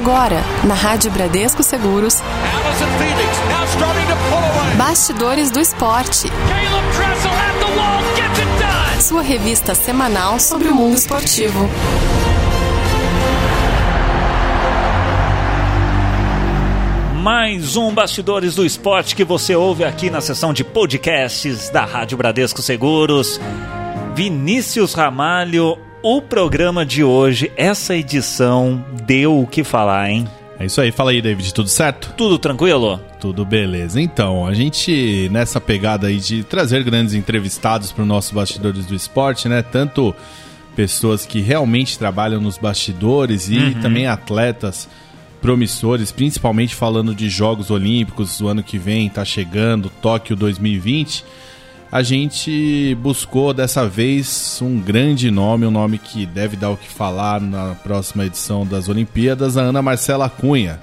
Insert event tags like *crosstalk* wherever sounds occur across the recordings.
Agora, na Rádio Bradesco Seguros. Bastidores do Esporte. Sua revista semanal sobre o mundo esportivo. Mais um Bastidores do Esporte que você ouve aqui na sessão de podcasts da Rádio Bradesco Seguros. Vinícius Ramalho, o programa de hoje, essa edição, deu o que falar, hein? É isso aí, fala aí, David, tudo certo? Tudo tranquilo? Tudo beleza. Então, a gente nessa pegada aí de trazer grandes entrevistados para o nosso Bastidores do Esporte, né? Tanto pessoas que realmente trabalham nos bastidores e uhum. também atletas promissores, principalmente falando de Jogos Olímpicos, o ano que vem está chegando, Tóquio 2020. A gente buscou dessa vez um grande nome, um nome que deve dar o que falar na próxima edição das Olimpíadas, a Ana Marcela Cunha.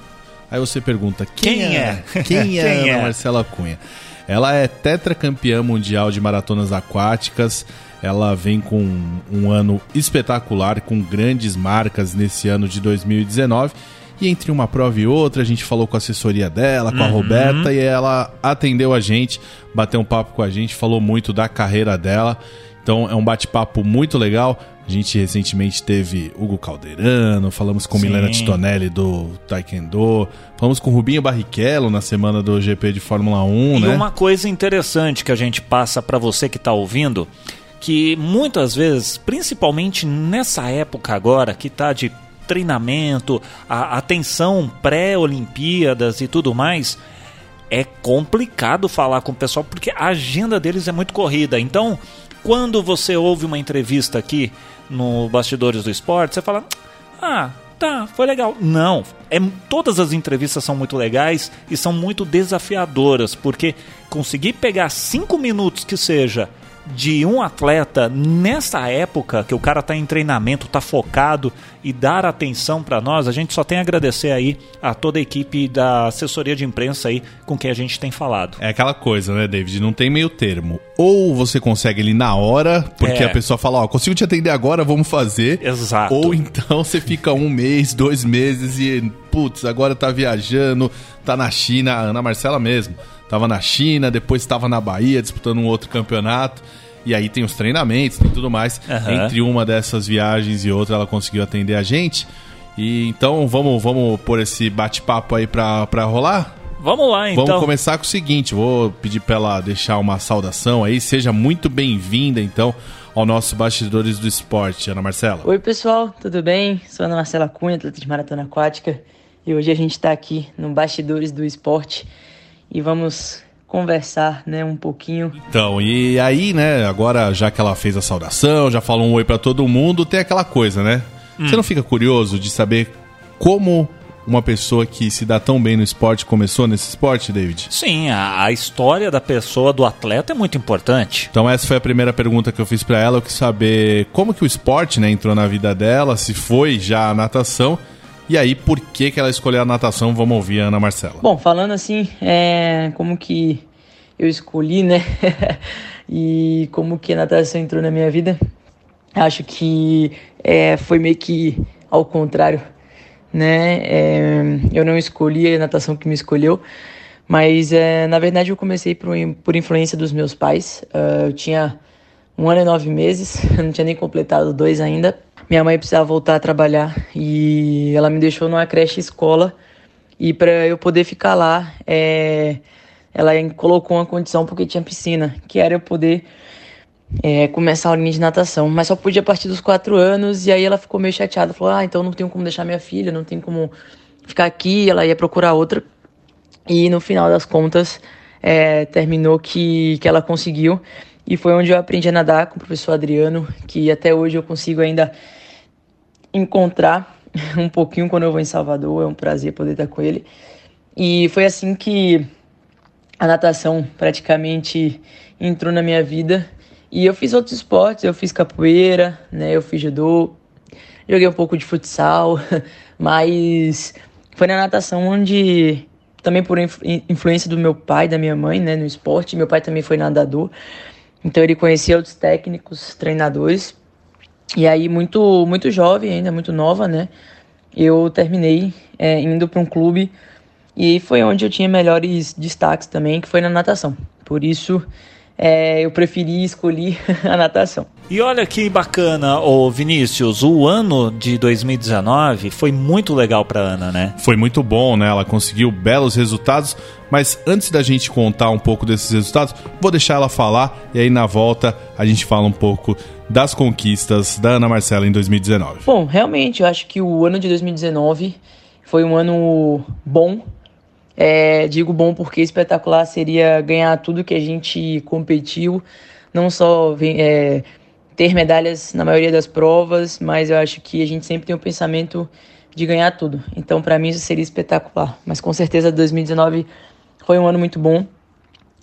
Aí você pergunta: quem, quem é? é? *laughs* Quem é quem Ana é? Marcela Cunha? Ela é tetracampeã mundial de maratonas aquáticas. Ela vem com um ano espetacular, com grandes marcas nesse ano de 2019 e entre uma prova e outra, a gente falou com a assessoria dela, com uhum. a Roberta, e ela atendeu a gente, bateu um papo com a gente, falou muito da carreira dela. Então é um bate-papo muito legal. A gente recentemente teve Hugo Calderano, falamos com Sim. Milena Titonelli do Taekwondo, falamos com Rubinho Barrichello na semana do GP de Fórmula 1, e né? Uma coisa interessante que a gente passa para você que está ouvindo, que muitas vezes, principalmente nessa época agora, que está de treinamento, a atenção pré-Olimpíadas e tudo mais, é complicado falar com o pessoal porque a agenda deles é muito corrida. Então, quando você ouve uma entrevista aqui no Bastidores do Esporte, você fala: Ah, tá, foi legal. Não, é, todas as entrevistas são muito legais e são muito desafiadoras, porque conseguir pegar cinco minutos que seja de um atleta nessa época que o cara está em treinamento, está focado e dar atenção para nós, a gente só tem a agradecer aí a toda a equipe da assessoria de imprensa aí com quem a gente tem falado. É aquela coisa, né, David? Não tem meio termo. Ou você consegue ele na hora, porque é. a pessoa fala, ó, oh, consigo te atender agora, vamos fazer. Exato. Ou então *laughs* você fica um mês, dois meses e, putz, agora tá viajando, tá na China, a Ana Marcela mesmo Tava na China, depois estava na Bahia disputando um outro campeonato. E aí tem os treinamentos, tem tudo mais. Uhum. Entre uma dessas viagens e outra, ela conseguiu atender a gente. E então vamos, vamos pôr esse bate-papo aí pra, pra rolar? Vamos lá, então. Vamos começar com o seguinte: vou pedir pra ela deixar uma saudação aí. Seja muito bem-vinda, então, ao nosso Bastidores do Esporte, Ana Marcela. Oi, pessoal, tudo bem? Sou Ana Marcela Cunha, atleta de maratona aquática. E hoje a gente está aqui no Bastidores do Esporte e vamos conversar, né, um pouquinho. Então, e aí, né, agora já que ela fez a saudação, já falou um oi para todo mundo, tem aquela coisa, né? Hum. Você não fica curioso de saber como uma pessoa que se dá tão bem no esporte começou nesse esporte, David? Sim, a, a, história da pessoa, do atleta é muito importante. Então essa foi a primeira pergunta que eu fiz para ela, eu quis saber como que o esporte, né, entrou na vida dela, se foi já a natação e aí, por que, que ela escolheu a natação? Vamos ouvir a Ana Marcela. Bom, falando assim, é, como que eu escolhi, né? *laughs* e como que a natação entrou na minha vida, acho que é, foi meio que ao contrário, né? É, eu não escolhi a natação que me escolheu, mas é, na verdade eu comecei por, por influência dos meus pais. Uh, eu tinha um ano e nove meses, *laughs* não tinha nem completado dois ainda. Minha mãe precisava voltar a trabalhar e ela me deixou numa creche escola. E para eu poder ficar lá, é, ela colocou uma condição porque tinha piscina, que era eu poder é, começar a aulinha de natação, mas só podia a partir dos quatro anos e aí ela ficou meio chateada, falou, ah, então não tenho como deixar minha filha, não tem como ficar aqui, ela ia procurar outra. E no final das contas é, terminou que, que ela conseguiu e foi onde eu aprendi a nadar com o professor Adriano, que até hoje eu consigo ainda encontrar *laughs* um pouquinho quando eu vou em Salvador. É um prazer poder estar com ele. E foi assim que a natação praticamente entrou na minha vida. E eu fiz outros esportes, eu fiz capoeira, né? Eu fiz judô, joguei um pouco de futsal, *laughs* mas foi na natação onde também por influência do meu pai, da minha mãe, né, no esporte. Meu pai também foi nadador. Então ele conhecia outros técnicos, treinadores. E aí muito muito jovem ainda, muito nova, né? eu terminei é, indo para um clube e foi onde eu tinha melhores destaques também, que foi na natação. Por isso, é, eu preferi escolher *laughs* a natação. E olha que bacana, ô Vinícius, o ano de 2019 foi muito legal para Ana, né? Foi muito bom, né? Ela conseguiu belos resultados, mas antes da gente contar um pouco desses resultados, vou deixar ela falar e aí na volta a gente fala um pouco das conquistas da Ana Marcela em 2019. Bom, realmente, eu acho que o ano de 2019 foi um ano bom. É, digo bom porque espetacular seria ganhar tudo que a gente competiu, não só é, ter medalhas na maioria das provas, mas eu acho que a gente sempre tem o pensamento de ganhar tudo. Então, para mim, isso seria espetacular. Mas com certeza 2019 foi um ano muito bom.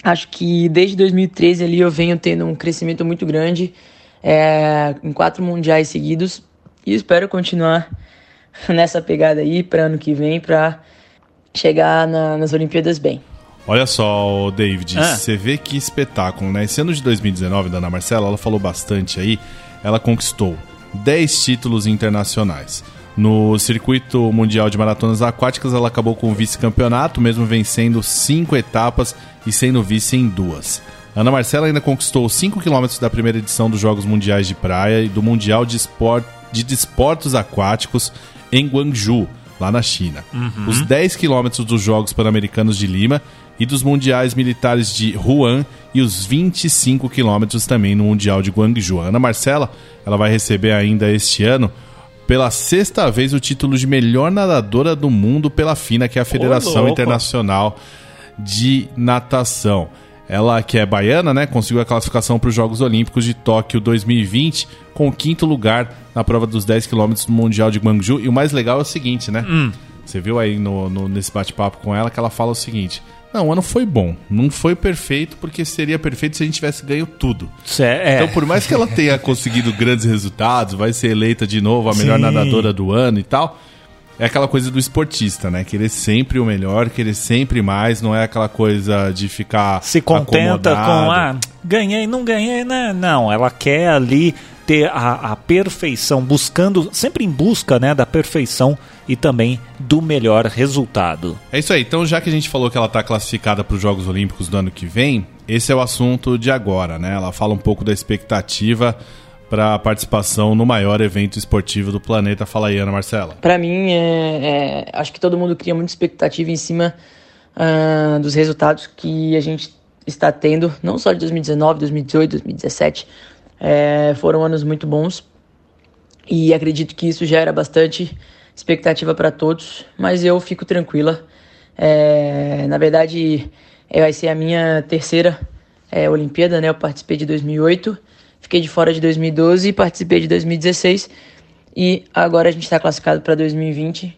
Acho que desde 2013 ali eu venho tendo um crescimento muito grande é, em quatro mundiais seguidos e espero continuar *laughs* nessa pegada aí para ano que vem para chegar na, nas Olimpíadas bem. Olha só, David, ah. você vê que espetáculo, né? Esse ano de 2019 da Ana Marcela, ela falou bastante aí, ela conquistou 10 títulos internacionais. No circuito mundial de maratonas aquáticas, ela acabou com o vice-campeonato, mesmo vencendo cinco etapas e sendo vice em duas. Ana Marcela ainda conquistou 5 km da primeira edição dos Jogos Mundiais de Praia e do Mundial de, Esport, de Desportos Aquáticos em Guangzhou, lá na China. Uhum. Os 10 quilômetros dos Jogos Pan-Americanos de Lima e dos Mundiais Militares de Wuhan e os 25 quilômetros também no Mundial de Guangzhou. Ana Marcela ela vai receber ainda este ano pela sexta vez o título de melhor nadadora do mundo pela FINA, que é a Federação Internacional de Natação. Ela, que é baiana, né, conseguiu a classificação para os Jogos Olímpicos de Tóquio 2020, com o quinto lugar na prova dos 10 km do Mundial de Guangzhou. E o mais legal é o seguinte, né? Hum. Você viu aí no, no nesse bate-papo com ela que ela fala o seguinte: não, o ano foi bom. Não foi perfeito, porque seria perfeito se a gente tivesse ganho tudo. É. Então, por mais que ela tenha conseguido grandes resultados, vai ser eleita de novo a melhor Sim. nadadora do ano e tal é aquela coisa do esportista, né? Querer sempre o melhor, querer sempre mais, não é aquela coisa de ficar. Se contenta acomodado. com, ah, ganhei, não ganhei, né? Não, ela quer ali ter a, a, perfeição, buscando, sempre em busca né, da perfeição e também do melhor resultado. É isso aí, então já que a gente falou que ela está classificada para os Jogos Olímpicos do ano que vem, esse é o assunto de agora, né? Ela fala um pouco da expectativa para a participação no maior evento esportivo do planeta. Fala aí, Ana Marcela. Para mim, é, é, acho que todo mundo cria muita expectativa em cima uh, dos resultados que a gente está tendo, não só de 2019, 2018, 2017. É, foram anos muito bons e acredito que isso gera bastante expectativa para todos, mas eu fico tranquila. É, na verdade, é, vai ser a minha terceira é, Olimpíada, né? Eu participei de 2008 Fiquei de fora de 2012 e participei de 2016. E agora a gente está classificado para 2020.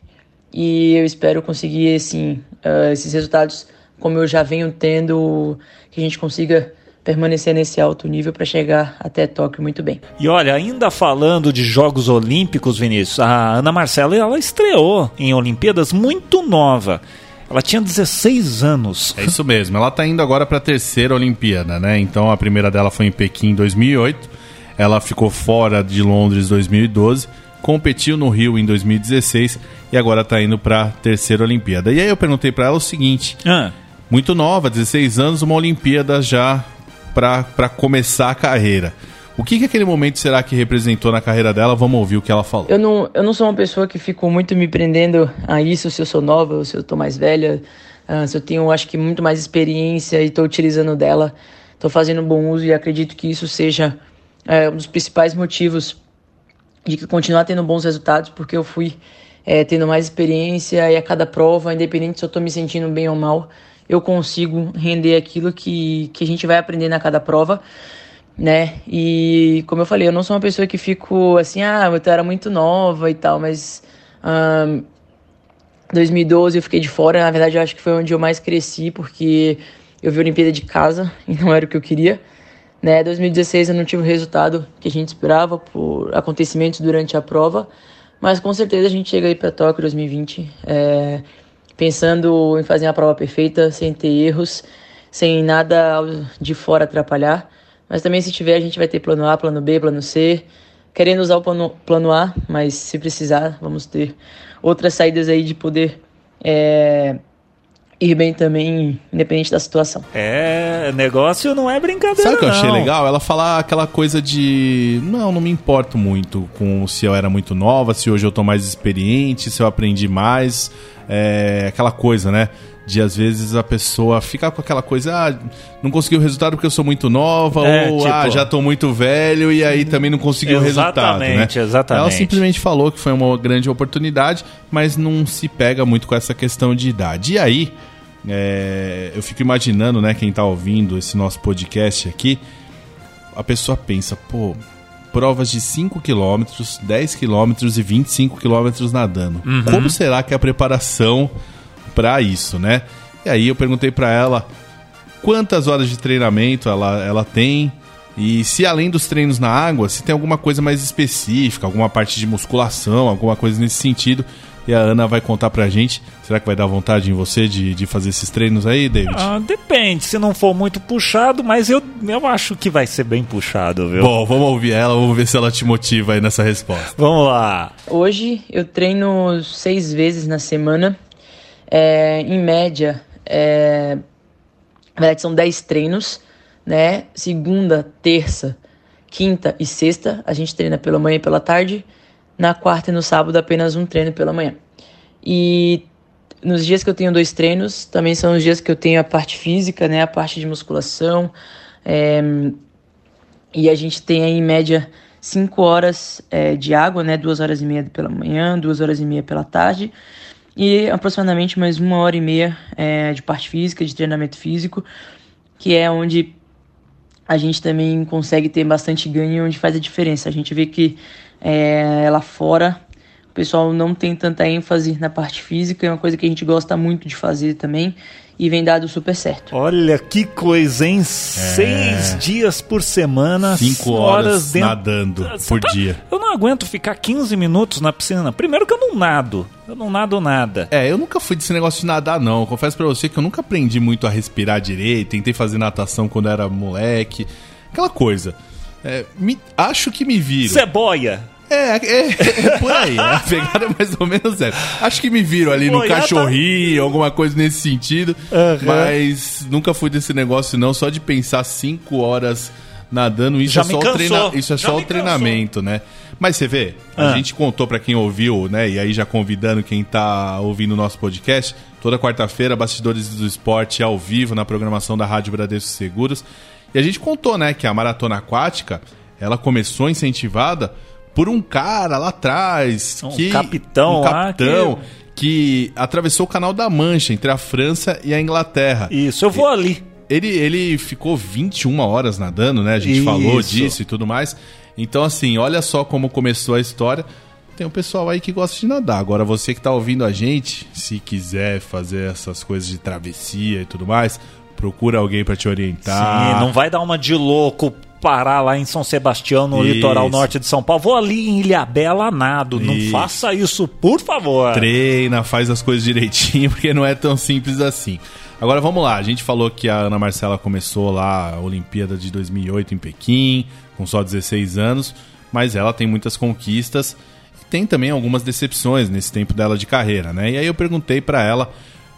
E eu espero conseguir assim, uh, esses resultados como eu já venho tendo, que a gente consiga permanecer nesse alto nível para chegar até Tóquio muito bem. E olha, ainda falando de Jogos Olímpicos, Vinícius, a Ana Marcela ela estreou em Olimpíadas muito nova. Ela tinha 16 anos. É isso mesmo. Ela está indo agora para a terceira Olimpíada, né? Então a primeira dela foi em Pequim em 2008. Ela ficou fora de Londres em 2012, competiu no Rio em 2016 e agora está indo para a terceira Olimpíada. E aí eu perguntei para ela o seguinte: ah. muito nova, 16 anos, uma Olimpíada já para começar a carreira. O que, que aquele momento será que representou na carreira dela? Vamos ouvir o que ela falou. Eu não, eu não sou uma pessoa que fico muito me prendendo a isso, se eu sou nova, se eu estou mais velha, uh, se eu tenho, acho que, muito mais experiência e estou utilizando dela, estou fazendo bom uso e acredito que isso seja uh, um dos principais motivos de continuar tendo bons resultados, porque eu fui é, tendo mais experiência e a cada prova, independente se eu estou me sentindo bem ou mal, eu consigo render aquilo que, que a gente vai aprendendo a cada prova né? E como eu falei, eu não sou uma pessoa que fico assim, ah, eu era muito nova e tal, mas um, 2012 eu fiquei de fora, na verdade eu acho que foi onde eu mais cresci, porque eu vi a Olimpíada de casa *laughs* e não era o que eu queria. Né? 2016 eu não tive o resultado que a gente esperava por acontecimentos durante a prova, mas com certeza a gente chega aí para Tóquio 2020 é, pensando em fazer uma prova perfeita, sem ter erros, sem nada de fora atrapalhar. Mas também se tiver, a gente vai ter plano A, plano B, plano C, querendo usar o plano, plano A, mas se precisar, vamos ter outras saídas aí de poder é, ir bem também, independente da situação. É, negócio não é brincadeira. Sabe o que eu achei legal? Ela falar aquela coisa de. Não, não me importo muito com se eu era muito nova, se hoje eu tô mais experiente, se eu aprendi mais. É, aquela coisa, né? De às vezes a pessoa ficar com aquela coisa, ah, não consegui o resultado porque eu sou muito nova, É, ou tipo- ah, já tô muito velho e aí também não conseguiu o resultado. Né? Exatamente, exatamente. Ela simplesmente falou que foi uma grande oportunidade, mas não se pega muito com essa questão de idade. E aí, é, eu fico imaginando, né, quem tá ouvindo esse nosso podcast aqui, a pessoa pensa, pô, provas de 5 km, 10 km e 25 km nadando. Como será que é a preparação para isso, né? E aí eu perguntei para ela quantas horas de treinamento ela, ela tem e se além dos treinos na água, se tem alguma coisa mais específica, alguma parte de musculação, alguma coisa nesse sentido. E a Ana vai contar pra gente. Será que vai dar vontade em você de, de fazer esses treinos aí, David? Ah, depende, se não for muito puxado, mas eu, eu acho que vai ser bem puxado, viu? Bom, vamos ouvir ela, vamos ver se ela te motiva aí nessa resposta. Vamos lá. Hoje eu treino seis vezes na semana. É, em média, é, na verdade são dez treinos, né? Segunda, terça, quinta e sexta a gente treina pela manhã e pela tarde. Na quarta e no sábado apenas um treino pela manhã. E nos dias que eu tenho dois treinos, também são os dias que eu tenho a parte física, né? A parte de musculação. É, e a gente tem aí, em média, 5 horas é, de água, né? 2 horas e meia pela manhã, 2 horas e meia pela tarde. E aproximadamente mais uma hora e meia é, de parte física, de treinamento físico, que é onde a gente também consegue ter bastante ganho, onde faz a diferença. A gente vê que é, lá fora o pessoal não tem tanta ênfase na parte física, é uma coisa que a gente gosta muito de fazer também e vem dado super certo. Olha que coisa, hein? Seis dias por semana, 5 horas nadando por dia. Eu não aguento ficar 15 minutos na piscina. Primeiro que eu não nado. Eu não nado nada. É, eu nunca fui desse negócio de nadar, não. Eu confesso pra você que eu nunca aprendi muito a respirar direito. Tentei fazer natação quando era moleque. Aquela coisa. É, me- acho que me viro. Ceboia. É, é, é por aí. A pegada é mais ou menos essa. Acho que me viram ali no tá- cachorrinho, alguma coisa nesse sentido. Aham. Mas nunca fui desse negócio, não. Só de pensar cinco horas nadando, isso Já é só, o, treina... isso é só o treinamento, né? Mas você vê, a Ah. gente contou pra quem ouviu, né? E aí já convidando quem tá ouvindo o nosso podcast, toda quarta-feira, Bastidores do Esporte ao vivo na programação da Rádio Bradesco Seguros. E a gente contou, né, que a maratona aquática, ela começou incentivada por um cara lá atrás, Um que capitão um lá capitão que... atravessou o Canal da Mancha entre a França e a Inglaterra. Isso, eu vou ali. Ele, ele ficou 21 horas nadando, né? A gente Isso. falou disso e tudo mais. Então, assim, olha só como começou a história. Tem um pessoal aí que gosta de nadar. Agora, você que tá ouvindo a gente, se quiser fazer essas coisas de travessia e tudo mais, procura alguém pra te orientar. Sim, não vai dar uma de louco parar lá em São Sebastião, no Isso. litoral norte de São Paulo. Vou ali em Ilhabela nado. Não Isso. faça isso, por favor. treina, faz as coisas direitinho, *laughs* porque não é tão simples assim. Agora vamos lá, a gente falou que a Ana Marcela começou lá a Olimpíada de 2008 em Pequim, com só 16 anos, mas ela tem muitas conquistas e tem também algumas decepções nesse tempo dela de carreira, né? E aí eu perguntei pra ela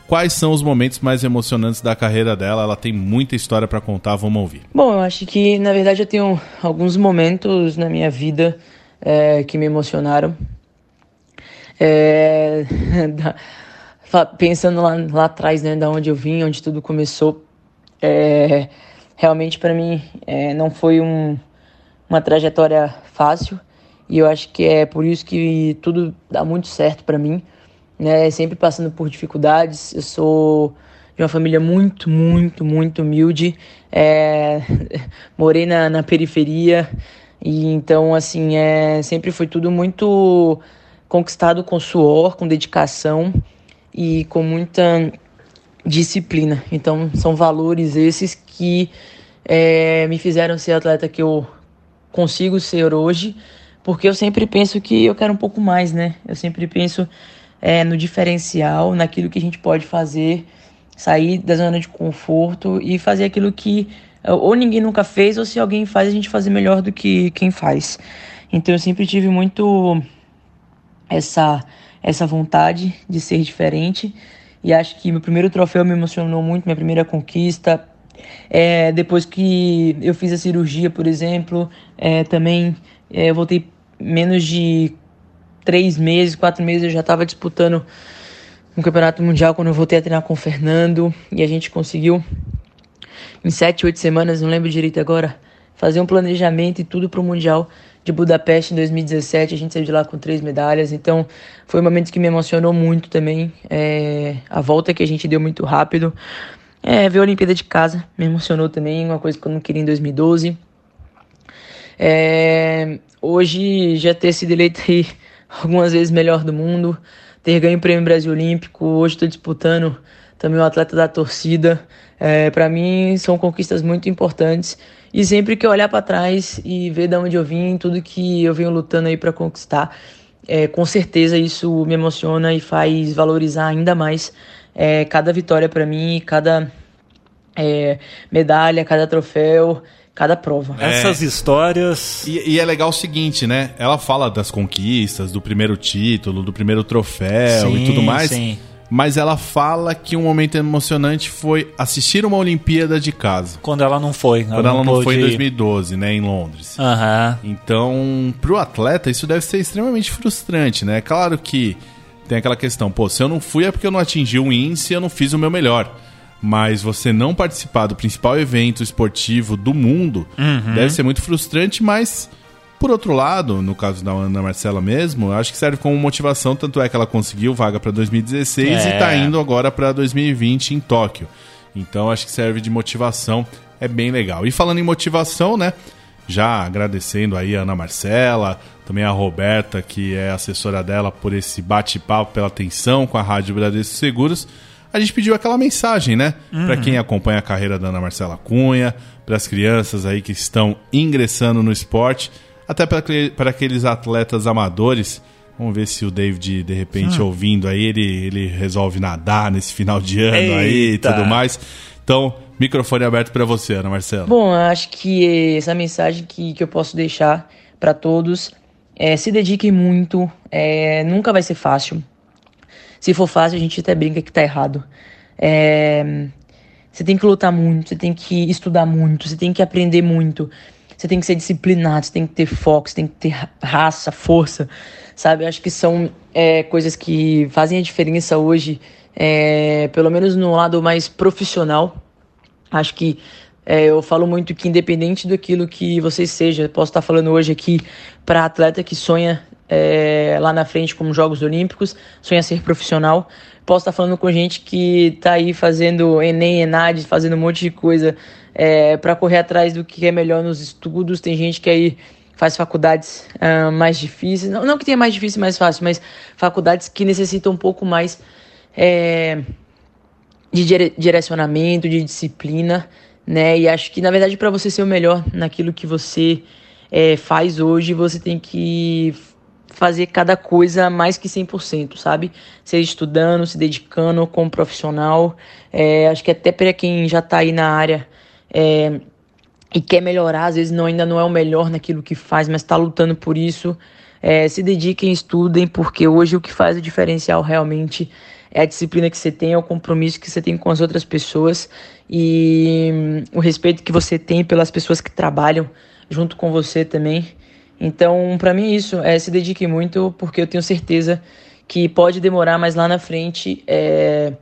quais são os momentos mais emocionantes da carreira dela, ela tem muita história pra contar, vamos ouvir. Bom, eu acho que na verdade eu tenho alguns momentos na minha vida é, que me emocionaram. É, *laughs* da- pensando lá, lá atrás, né, da onde eu vim, onde tudo começou, é, realmente para mim é, não foi um, uma trajetória fácil e eu acho que é por isso que tudo dá muito certo para mim, né? Sempre passando por dificuldades. Eu sou de uma família muito, muito, muito humilde. É, *laughs* morei na, na periferia e então assim é sempre foi tudo muito conquistado com suor, com dedicação e com muita disciplina. Então são valores esses que é, me fizeram ser atleta que eu consigo ser hoje, porque eu sempre penso que eu quero um pouco mais, né? Eu sempre penso é, no diferencial, naquilo que a gente pode fazer, sair da zona de conforto e fazer aquilo que ou ninguém nunca fez, ou se alguém faz, a gente fazer melhor do que quem faz. Então eu sempre tive muito essa essa vontade de ser diferente e acho que meu primeiro troféu me emocionou muito, minha primeira conquista. É, depois que eu fiz a cirurgia, por exemplo, é, também é, eu voltei menos de três meses, quatro meses, eu já estava disputando um campeonato mundial quando eu voltei a treinar com o Fernando e a gente conseguiu em sete, oito semanas, não lembro direito agora, fazer um planejamento e tudo para o mundial de Budapeste em 2017. A gente saiu de lá com três medalhas, então foi um momento que me emocionou muito também. É, a volta que a gente deu muito rápido. É, ver a Olimpíada de casa me emocionou também, uma coisa que eu não queria em 2012. É, hoje já ter sido eleito aí algumas vezes melhor do mundo, ter ganho o Prêmio Brasil Olímpico, hoje estou disputando também o atleta da torcida. É, para mim são conquistas muito importantes e sempre que eu olhar para trás e ver de onde eu vim, tudo que eu venho lutando aí para conquistar, é, com certeza isso me emociona e faz valorizar ainda mais é, cada vitória para mim, cada é, medalha, cada troféu cada prova. É. Essas histórias. E, e, é legal o seguinte, né? Ela fala das conquistas, do primeiro título, do primeiro troféu sim, e tudo mais. Sim. Mas ela fala que um momento emocionante foi assistir uma Olimpíada de casa. Quando ela não foi. Ela Quando ela não, não foi em 2012, né? Em Londres. Uhum. Então, pro atleta, isso deve ser extremamente frustrante, né? Claro que tem aquela questão, pô, se eu não fui é porque eu não atingi um índice e eu não fiz o meu melhor mas você não participar do principal evento esportivo do mundo uhum. deve ser muito frustrante, mas por outro lado, no caso da Ana Marcela mesmo, acho que serve como motivação, tanto é que ela conseguiu vaga para 2016 é. e está indo agora para 2020 em Tóquio. Então acho que serve de motivação, é bem legal. E falando em motivação, né? Já agradecendo aí a Ana Marcela, também a Roberta, que é assessora dela, por esse bate-papo, pela atenção com a Rádio Bradesco Seguros a gente pediu aquela mensagem, né? Uhum. Para quem acompanha a carreira da Ana Marcela Cunha, para as crianças aí que estão ingressando no esporte, até para aqueles atletas amadores. Vamos ver se o David, de repente, hum. ouvindo aí, ele, ele resolve nadar nesse final de ano Eita. aí e tudo mais. Então, microfone aberto para você, Ana Marcela. Bom, acho que essa mensagem que, que eu posso deixar para todos é se dediquem muito, é, nunca vai ser fácil. Se for fácil, a gente até brinca que tá errado. É, você tem que lutar muito, você tem que estudar muito, você tem que aprender muito, você tem que ser disciplinado, você tem que ter foco, você tem que ter raça, força, sabe? Eu acho que são é, coisas que fazem a diferença hoje, é, pelo menos no lado mais profissional. Acho que é, eu falo muito que independente daquilo que você seja, posso estar falando hoje aqui para atleta que sonha é, lá na frente como Jogos Olímpicos, sonha ser profissional. Posso estar falando com gente que está aí fazendo Enem, Enad, fazendo um monte de coisa é, para correr atrás do que é melhor nos estudos. Tem gente que aí faz faculdades uh, mais difíceis, não, não que tenha mais difícil e mais fácil, mas faculdades que necessitam um pouco mais é, de dire direcionamento, de disciplina, né? E acho que na verdade para você ser o melhor naquilo que você é, faz hoje, você tem que fazer cada coisa mais que 100%, sabe? Seja estudando, se dedicando como profissional. É, acho que até para quem já está aí na área é, e quer melhorar, às vezes não, ainda não é o melhor naquilo que faz, mas está lutando por isso. É, se dediquem, estudem, porque hoje o que faz o diferencial realmente é a disciplina que você tem, é o compromisso que você tem com as outras pessoas e hum, o respeito que você tem pelas pessoas que trabalham junto com você também. Então, para mim, isso é se dedique muito, porque eu tenho certeza que pode demorar, mas lá na frente é,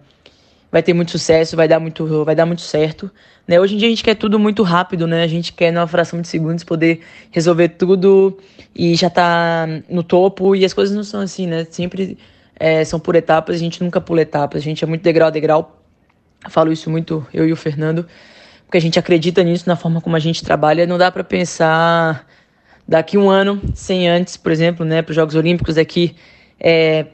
vai ter muito sucesso, vai dar muito, vai dar muito certo. Né? Hoje em dia a gente quer tudo muito rápido, né? A gente quer, numa fração de segundos, poder resolver tudo e já tá no topo. E as coisas não são assim, né? Sempre é, são por etapas, a gente nunca pula etapas. A gente é muito degrau a degrau. Eu falo isso muito, eu e o Fernando, porque a gente acredita nisso, na forma como a gente trabalha. Não dá para pensar daqui um ano, sem antes, por exemplo, né, para os Jogos Olímpicos daqui é,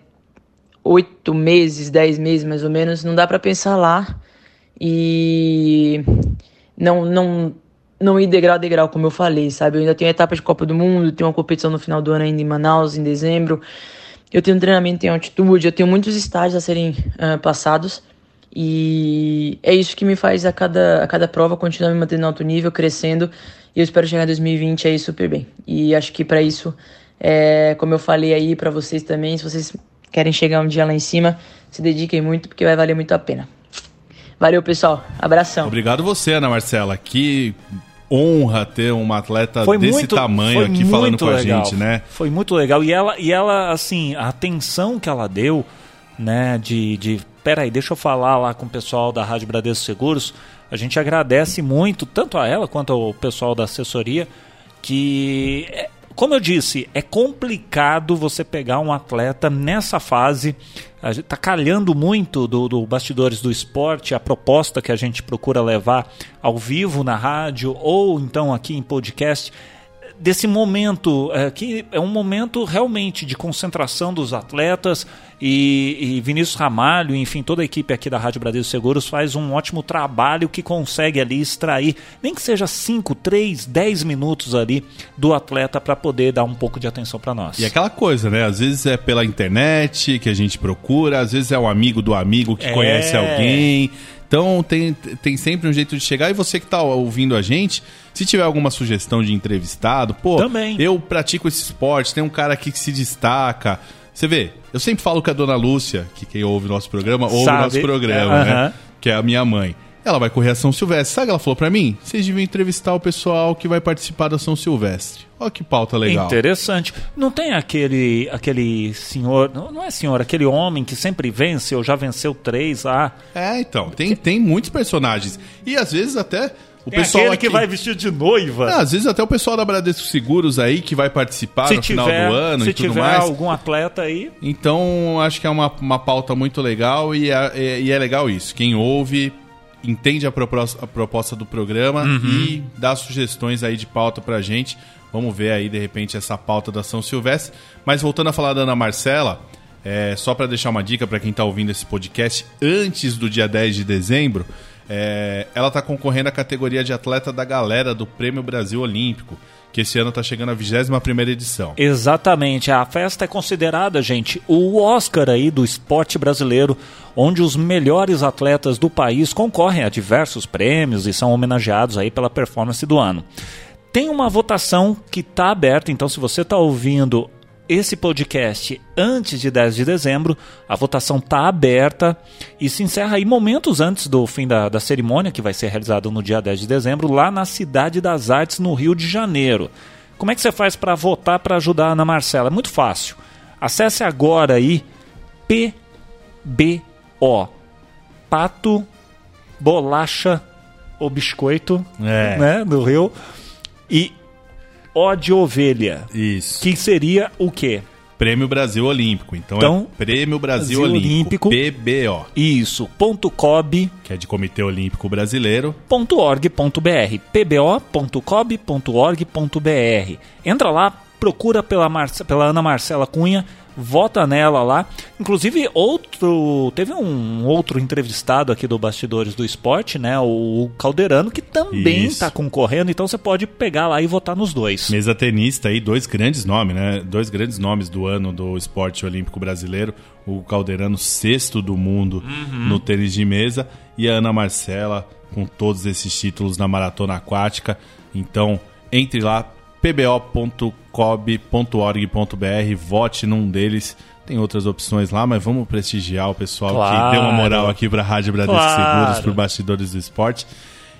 oito meses, dez meses mais ou menos, não dá para pensar lá e não não não ir degrau a degrau, como eu falei, sabe? Eu ainda tenho etapa de Copa do Mundo, tenho uma competição no final do ano ainda em Manaus, em dezembro. Eu tenho um treinamento em altitude, eu tenho muitos estágios a serem uh, passados E é isso que me faz a cada, a cada prova continuar me mantendo em alto nível, crescendo. E eu espero chegar em 2020 aí super bem. E acho que para isso, é, como eu falei aí para vocês também, se vocês querem chegar um dia lá em cima, se dediquem muito porque vai valer muito a pena. Valeu, pessoal. Abração. Obrigado você, Ana Marcela. Que honra ter uma atleta foi desse muito, tamanho aqui falando com legal. a gente, né? Foi muito legal. E ela, e ela assim, a atenção que ela deu, né, de, de peraí, deixa eu falar lá com o pessoal da Rádio Bradesco Seguros. A gente agradece muito, tanto a ela quanto ao pessoal da assessoria, que é, como eu disse, é complicado você pegar um atleta nessa fase. Está calhando muito do, do Bastidores do Esporte, a proposta que a gente procura levar ao vivo na rádio ou então aqui em podcast desse momento, é, que é um momento realmente de concentração dos atletas e, e, Vinícius Ramalho, enfim, toda a equipe aqui da Rádio Brasil Seguros faz um ótimo trabalho que consegue ali extrair, nem que seja 5, 3, 10 minutos ali do atleta para poder dar um pouco de atenção para nós. E aquela coisa, né? Às vezes é pela internet que a gente procura, às vezes é um amigo do amigo que é... conhece alguém. Então tem, tem sempre um jeito de chegar. E você que está ouvindo a gente, se tiver alguma sugestão de entrevistado, pô, Também. eu pratico esse esporte, tem um cara aqui que se destaca. Você vê, eu sempre falo que a dona Lúcia, que quem ouve o nosso programa, ouve o nosso programa, é, né? Que é a minha mãe. Ela vai correr a São Silvestre. Sabe o que ela falou para mim? Vocês deviam entrevistar o pessoal que vai participar da São Silvestre. Olha que pauta legal. Interessante. Não tem aquele aquele senhor, não é senhor, aquele homem que sempre vence ou já venceu três lá? É, então. Tem, tem muitos personagens. E às vezes até o Tem pessoal aquele aqui... que vai vestido de noiva. Ah, às vezes até o pessoal da Bradesco Seguros aí que vai participar se no tiver, final do ano e tudo mais. Se tiver algum atleta aí. Então, acho que é uma, uma pauta muito legal e é, é, e é legal isso. Quem ouve entende a proposta, a proposta do programa uhum. e dá sugestões aí de pauta pra gente. Vamos ver aí, de repente, essa pauta da São Silvestre. Mas voltando a falar da Ana Marcela, é, só para deixar uma dica para quem está ouvindo esse podcast, antes do dia 10 de dezembro, é, ela está concorrendo à categoria de atleta da galera do Prêmio Brasil Olímpico que esse ano está chegando a 21 edição. Exatamente. A festa é considerada, gente, o Oscar aí do esporte brasileiro, onde os melhores atletas do país concorrem a diversos prêmios e são homenageados aí pela performance do ano. Tem uma votação que está aberta, então se você está ouvindo esse podcast antes de 10 de dezembro. A votação está aberta e se encerra aí momentos antes do fim da, da cerimônia, que vai ser realizada no dia 10 de dezembro, lá na Cidade das Artes, no Rio de Janeiro. Como é que você faz para votar para ajudar a Ana Marcela? É muito fácil. Acesse agora aí PBO Pato Bolacha ou Biscoito é. né, do Rio e o de ovelha. Isso. Que seria o quê? Prêmio Brasil Olímpico. Então, então é Prêmio Brasil, Brasil Olímpico, PBO. Isso, ponto .cob, que é de Comitê Olímpico Brasileiro, .org.br, pbo.cob.org.br. Entra lá, procura pela, pela Ana Marcela Cunha, vota nela lá. Inclusive, outro. Teve um outro entrevistado aqui do Bastidores do Esporte, né? O Calderano, que também está concorrendo, então você pode pegar lá e votar nos dois. Mesa tenista aí, dois grandes nomes, né? Dois grandes nomes do ano do esporte olímpico brasileiro. O Calderano, sexto do mundo uhum. no tênis de mesa, e a Ana Marcela, com todos esses títulos na maratona aquática. Então, entre lá, pbo.cob.org.br, vote num deles. Tem outras opções lá, mas vamos prestigiar o pessoal claro. que deu uma moral aqui para a Rádio Bradesco claro. Seguros, para Bastidores do Esporte.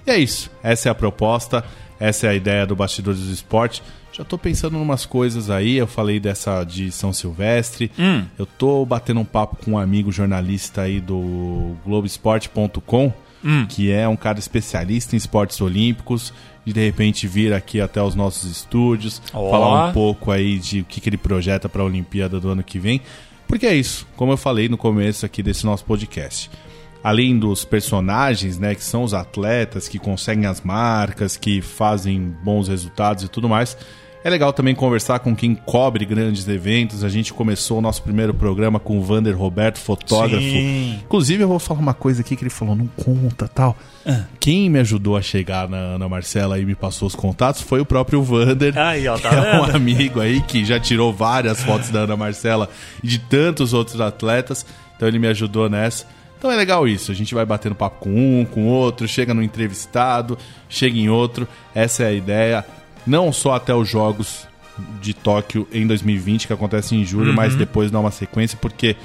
E é isso. Essa é a proposta, essa é a ideia do Bastidores do Esporte. Já estou pensando em umas coisas aí. Eu falei dessa de São Silvestre. Hum. Eu estou batendo um papo com um amigo jornalista aí do Globoesporte.com, hum. que é um cara especialista em esportes olímpicos de de repente vir aqui até os nossos estúdios, oh. falar um pouco aí de o que, que ele projeta para a Olimpíada do ano que vem. Porque é isso, como eu falei no começo aqui desse nosso podcast. Além dos personagens, né, que são os atletas que conseguem as marcas, que fazem bons resultados e tudo mais, é legal também conversar com quem cobre grandes eventos. A gente começou o nosso primeiro programa com o Vander Roberto, fotógrafo. Sim. Inclusive, eu vou falar uma coisa aqui que ele falou, não conta tal. Ah. Quem me ajudou a chegar na Ana Marcela e me passou os contatos foi o próprio Vander. Aí, ó, tá que é um amigo aí que já tirou várias fotos da Ana Marcela e de tantos outros atletas. Então ele me ajudou nessa. Então é legal isso, a gente vai batendo papo com um, com outro, chega no entrevistado, chega em outro. Essa é a ideia, não só até os jogos de Tóquio em 2020, que acontece em julho, uhum. mas depois dá uma sequência, porque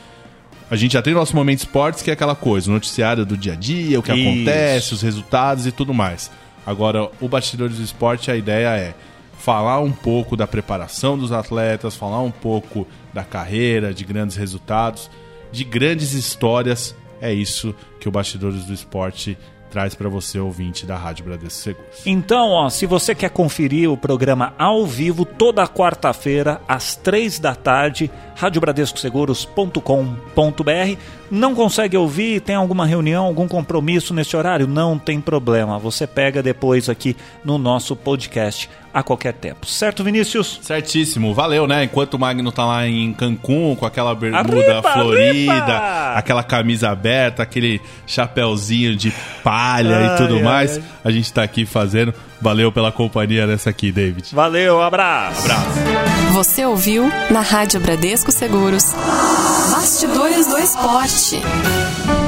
a gente já tem nosso momento esportes, que é aquela coisa, o noticiário do dia a dia, o que Isso. acontece, os resultados e tudo mais. Agora, o Bastidores do Esporte, a ideia é falar um pouco da preparação dos atletas, falar um pouco da carreira, de grandes resultados, de grandes histórias. É isso que o Bastidores do Esporte traz para você, ouvinte da Rádio Bradesco Seguros. Então, ó, se você quer conferir o programa ao vivo, toda quarta-feira, às três da tarde, radiobradescoseguros.com.br. Não consegue ouvir, tem alguma reunião, algum compromisso nesse horário? Não tem problema, você pega depois aqui no nosso podcast a qualquer tempo. Certo, Vinícius? Certíssimo, valeu, né? Enquanto o Magno tá lá em Cancún com aquela bermuda arriba, florida, arriba! aquela camisa aberta, aquele chapéuzinho de palha ai, e tudo ai, mais, ai. a gente tá aqui fazendo. Valeu pela companhia nessa aqui, David. Valeu, abraço. Abraço. Você ouviu na Rádio Bradesco Seguros. Bastidores do Esporte. 谢。